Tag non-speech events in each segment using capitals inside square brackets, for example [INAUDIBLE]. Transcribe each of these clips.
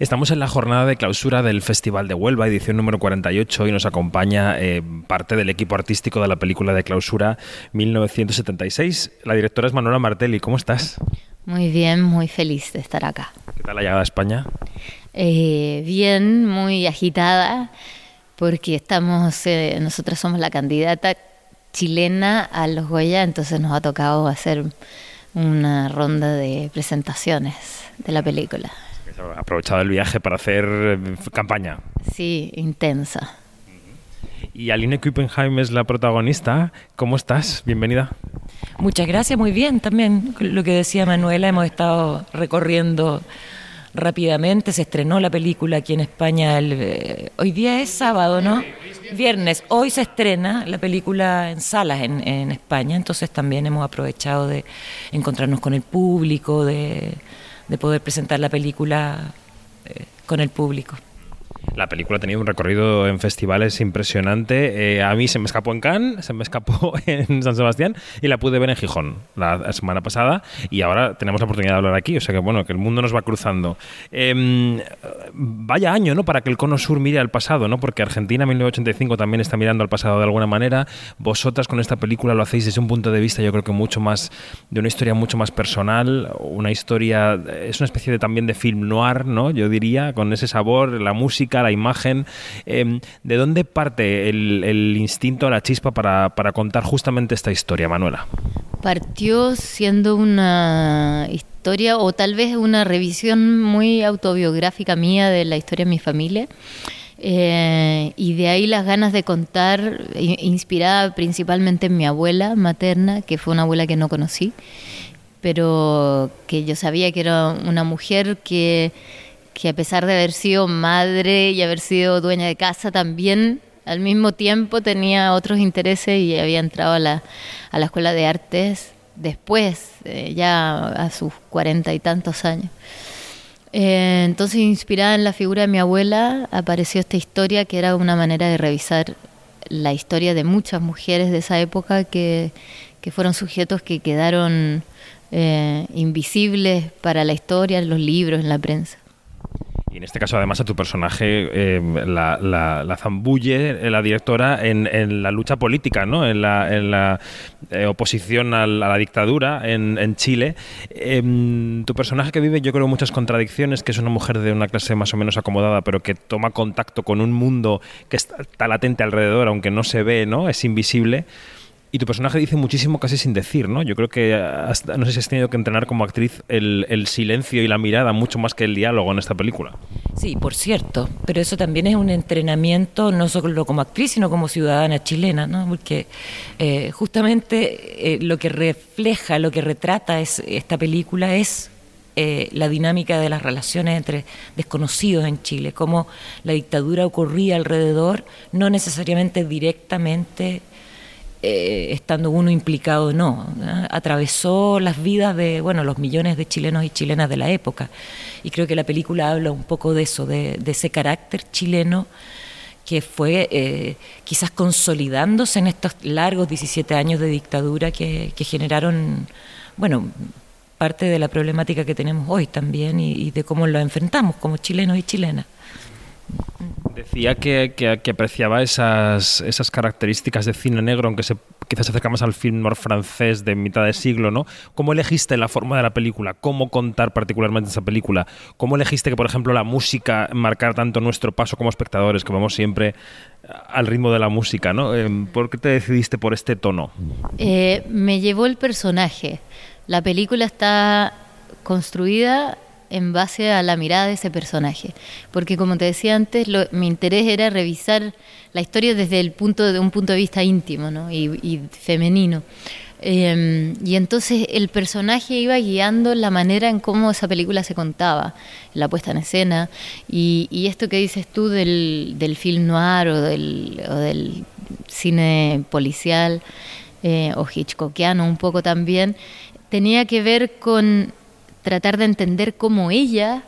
Estamos en la jornada de clausura del Festival de Huelva, edición número 48, y nos acompaña eh, parte del equipo artístico de la película de clausura 1976. La directora es Manuela Martelli. ¿Cómo estás? Muy bien, muy feliz de estar acá. ¿Qué tal la llegada a España? Eh, bien, muy agitada, porque estamos, eh, nosotros somos la candidata chilena a los Goya, entonces nos ha tocado hacer una ronda de presentaciones de la película aprovechado el viaje para hacer eh, campaña. Sí, intensa. Y Aline Kuppenheim es la protagonista. ¿Cómo estás? Bienvenida. Muchas gracias, muy bien también. Lo que decía Manuela, hemos estado recorriendo rápidamente. Se estrenó la película aquí en España. El, eh, hoy día es sábado, ¿no? Viernes. Hoy se estrena la película en salas en, en España. Entonces también hemos aprovechado de encontrarnos con el público, de de poder presentar la película eh, con el público. La película ha tenido un recorrido en festivales impresionante. Eh, a mí se me escapó en Cannes, se me escapó [LAUGHS] en San Sebastián y la pude ver en Gijón la semana pasada y ahora tenemos la oportunidad de hablar aquí. O sea que bueno, que el mundo nos va cruzando. Em, vaya año, ¿no? Para que el Cono Sur mire al pasado, ¿no? Porque Argentina 1985 también está mirando al pasado de alguna manera. Vosotras con esta película lo hacéis desde un punto de vista, yo creo que mucho más de una historia mucho más personal, una historia es una especie de también de film noir, ¿no? Yo diría con ese sabor, la música la imagen. Em, ¿De dónde parte el, instinto, la chispa para, contar justamente esta historia, Manuela? Partió siendo una historia o tal vez una revisión muy autobiográfica mía de la historia de mi familia. Eh, y de ahí las ganas de contar, inspirada principalmente en mi abuela materna, que fue una abuela que no conocí, pero que yo sabía que era una mujer que que a pesar de haber sido madre y haber sido dueña de casa, también al mismo tiempo tenía otros intereses y había entrado a la, a la escuela de artes después, eh, ya a sus cuarenta y tantos años. Eh, entonces, inspirada en la figura de mi abuela, apareció esta historia que era una manera de revisar la historia de muchas mujeres de esa época que, que fueron sujetos que quedaron eh, invisibles para la historia, en los libros, en la prensa. Y en este caso, además, a tu personaje eh, la, la, zambulle la directora en, la lucha política, ¿no? en la, en la eh, oposición a la, dictadura en, Chile. Em, tu personaje que vive, yo creo, muchas contradicciones, que es una mujer de una clase más o menos acomodada, pero que toma contacto con un mundo que está, está latente alrededor, aunque no se ve, ¿no? es invisible. Y tu personaje dice muchísimo casi sin decir, ¿no? Yo creo que no sé si has tenido que entrenar como actriz el, silencio y la mirada mucho más que el diálogo en esta película. Sí, por cierto, pero eso también es un entrenamiento no solo como actriz, sino como ciudadana chilena, ¿no? Porque eh, justamente eh, lo que refleja, lo que retrata es, esta película es eh, la dinámica de las relaciones entre desconocidos en Chile, cómo la dictadura ocurría alrededor, no necesariamente directamente eh, estando uno implicado o no. Atravesó las vidas de bueno, los millones de chilenos y chilenas de la época. Y creo que la película habla un poco de eso, de, ese carácter chileno que fue eh, quizás consolidándose en estos largos 17 años de dictadura que, generaron, bueno, parte de la problemática que tenemos hoy también y, y de cómo lo enfrentamos como chilenos y chilenas. Decía que, que, apreciaba esas, esas características de cine negro, aunque se, quizás se acerca más al film noir francés de mitad de siglo, ¿no? ¿Cómo elegiste la forma de la película? ¿Cómo contar particularmente esa película? ¿Cómo elegiste que, por ejemplo, la música marcara tanto nuestro paso como espectadores, que vamos siempre al ritmo de la música, ¿no? Em, ¿Por qué te decidiste por este tono? Eh, me llevó el personaje. La película está construida en base a la mirada de ese personaje. Porque como te decía antes, mi interés era revisar la historia desde el punto de un punto de vista íntimo ¿no? y, femenino. Em, y entonces el personaje iba guiando la manera en cómo esa película se contaba, la puesta en escena, y, esto que dices tú del, del film noir o del, o del cine policial eh, o hitchcockiano un poco también, tenía que ver con tratar de entender cómo ella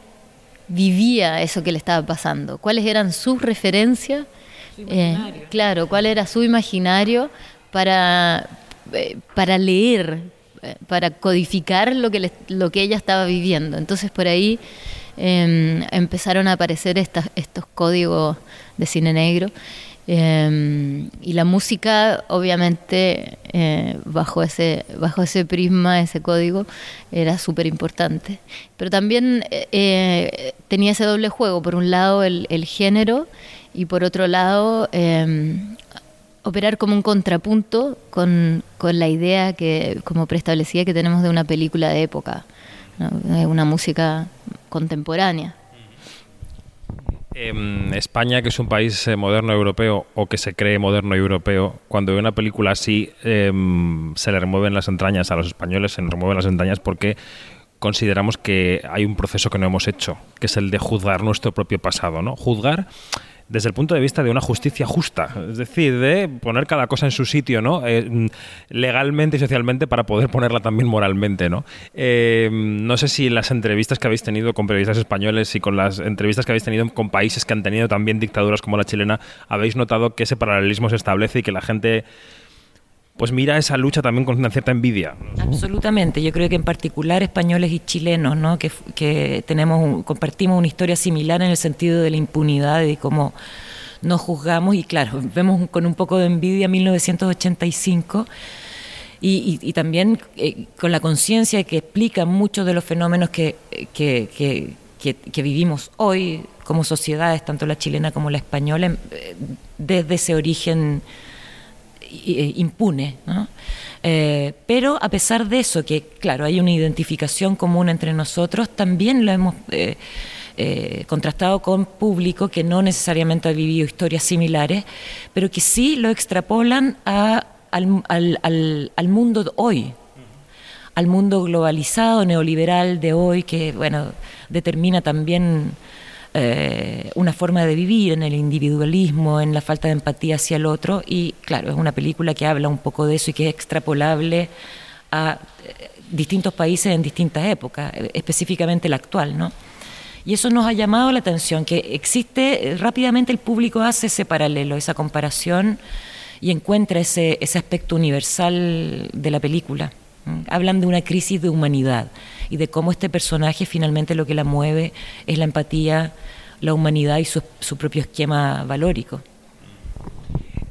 vivía eso que le estaba pasando, cuáles eran sus referencias, eh, claro, cuál era su imaginario para, eh, para leer, eh, para codificar lo que, lo que ella estaba viviendo. Entonces por ahí em, empezaron a aparecer estas, estos códigos de cine negro. Em, y la música, obviamente, eh, bajo, ese, bajo ese prisma, ese código, era súper importante. Pero también eh, eh, tenía ese doble juego. Por un lado, el, género y por otro lado, em, operar como un contrapunto con, con, la idea que, como preestablecida, que tenemos de una película de época, una música contemporánea. Eh, España, que es un país eh, moderno europeo o que se cree moderno europeo, cuando ve una película así eh, se le remueven las entrañas a los españoles, se nos remueven las entrañas porque consideramos que hay un proceso que no hemos hecho, que es el de juzgar nuestro propio pasado, ¿no? Juzgar desde el punto de vista de una justicia justa, es decir, de poner cada cosa en su sitio, ¿no? Eh, legalmente y socialmente para poder ponerla también moralmente, ¿no? Eh, no sé si en las entrevistas que habéis tenido con periodistas españoles y con las entrevistas que habéis tenido con países que han tenido también dictaduras como la chilena, habéis notado que ese paralelismo se establece y que la gente pues mira esa lucha también con una cierta envidia. Absolutamente, yo creo que en particular españoles y chilenos, ¿no? que, que tenemos compartimos una historia similar en el sentido de la impunidad y cómo nos juzgamos y claro, vemos con un poco de envidia 1985 y, y, también eh, con la conciencia que explica muchos de los fenómenos que, que, que, que, vivimos hoy como sociedades, tanto la chilena como la española, eh, desde ese origen impune. ¿no? Eh, pero a pesar de eso, que claro, hay una identificación común entre nosotros, también lo hemos eh, eh, contrastado con público que no necesariamente ha vivido historias similares, pero que sí lo extrapolan al, mundo hoy al mundo globalizado, neoliberal de hoy, que bueno, determina también eh, una forma de vivir, en el individualismo, en la falta de empatía hacia el otro. Y claro, es una película que habla un poco de eso y que es extrapolable a eh, distintos países en distintas épocas, eh, específicamente la actual, ¿no? Y eso nos ha llamado la atención, que existe, rápidamente el público hace ese paralelo, esa comparación y encuentra ese, ese aspecto universal de la película. Hablan de una crisis de humanidad y de cómo este personaje finalmente lo que la mueve es la empatía, la humanidad y su, su propio esquema valórico.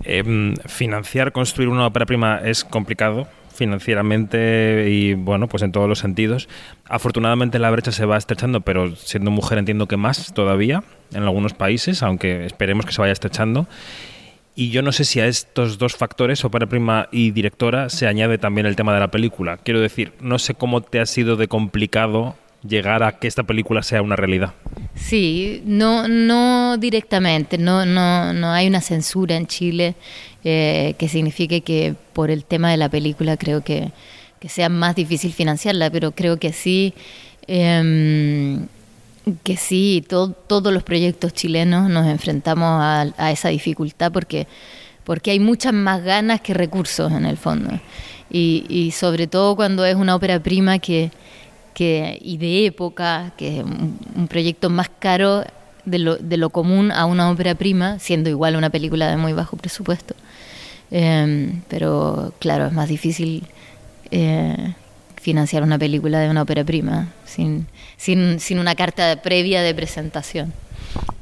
Eh, financiar, construir una ópera prima es complicado financieramente y bueno, pues en todos los sentidos. Afortunadamente la brecha se va estrechando, pero siendo mujer entiendo que más todavía en algunos países, aunque esperemos que se vaya estrechando. Y yo no sé si a estos dos factores, ópera prima y directora, se añade también el tema de la película. Quiero decir, no sé cómo te ha sido de complicado llegar a que esta película sea una realidad. Sí, no, no directamente, no, no, no hay una censura en Chile eh, que signifique que por el tema de la película creo que, que sea más difícil financiarla, pero creo que sí. Eh, que sí, todo, todos los proyectos chilenos nos enfrentamos a, esa dificultad porque, porque hay muchas más ganas que recursos en el fondo. Y, y sobre todo cuando es una ópera prima que, que, y de época, que es un, un proyecto más caro de lo, de lo, común a una ópera prima, siendo igual una película de muy bajo presupuesto. Eh, pero claro, es más difícil eh, financiar una película de una ópera prima sin, sin, sin una carta previa de presentación.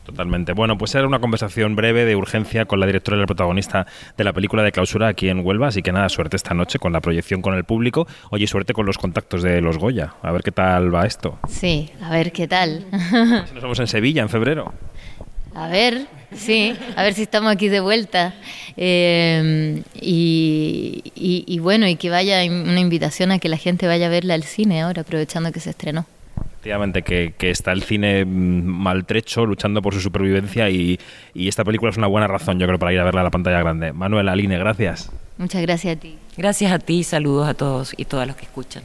Totalmente. Bueno, pues era una conversación breve de urgencia con la directora y la protagonista de la película de clausura aquí en Huelva, así que nada, suerte esta noche con la proyección con el público. Oye, suerte con los contactos de los Goya. A ver qué tal va esto. Sí, a ver qué tal. Nos vemos en Sevilla en febrero. A ver, sí, a ver si estamos aquí de vuelta. Eh, y, y, y, bueno, y que vaya una invitación a que la gente vaya a verla al cine ahora, aprovechando que se estrenó. Efectivamente, que, que está el cine maltrecho, luchando por su supervivencia y, y, esta película es una buena razón, yo creo, para ir a verla a la pantalla grande. Manuel Aline, gracias. Muchas gracias a ti. Gracias a ti, saludos a todos y todas los que escuchan.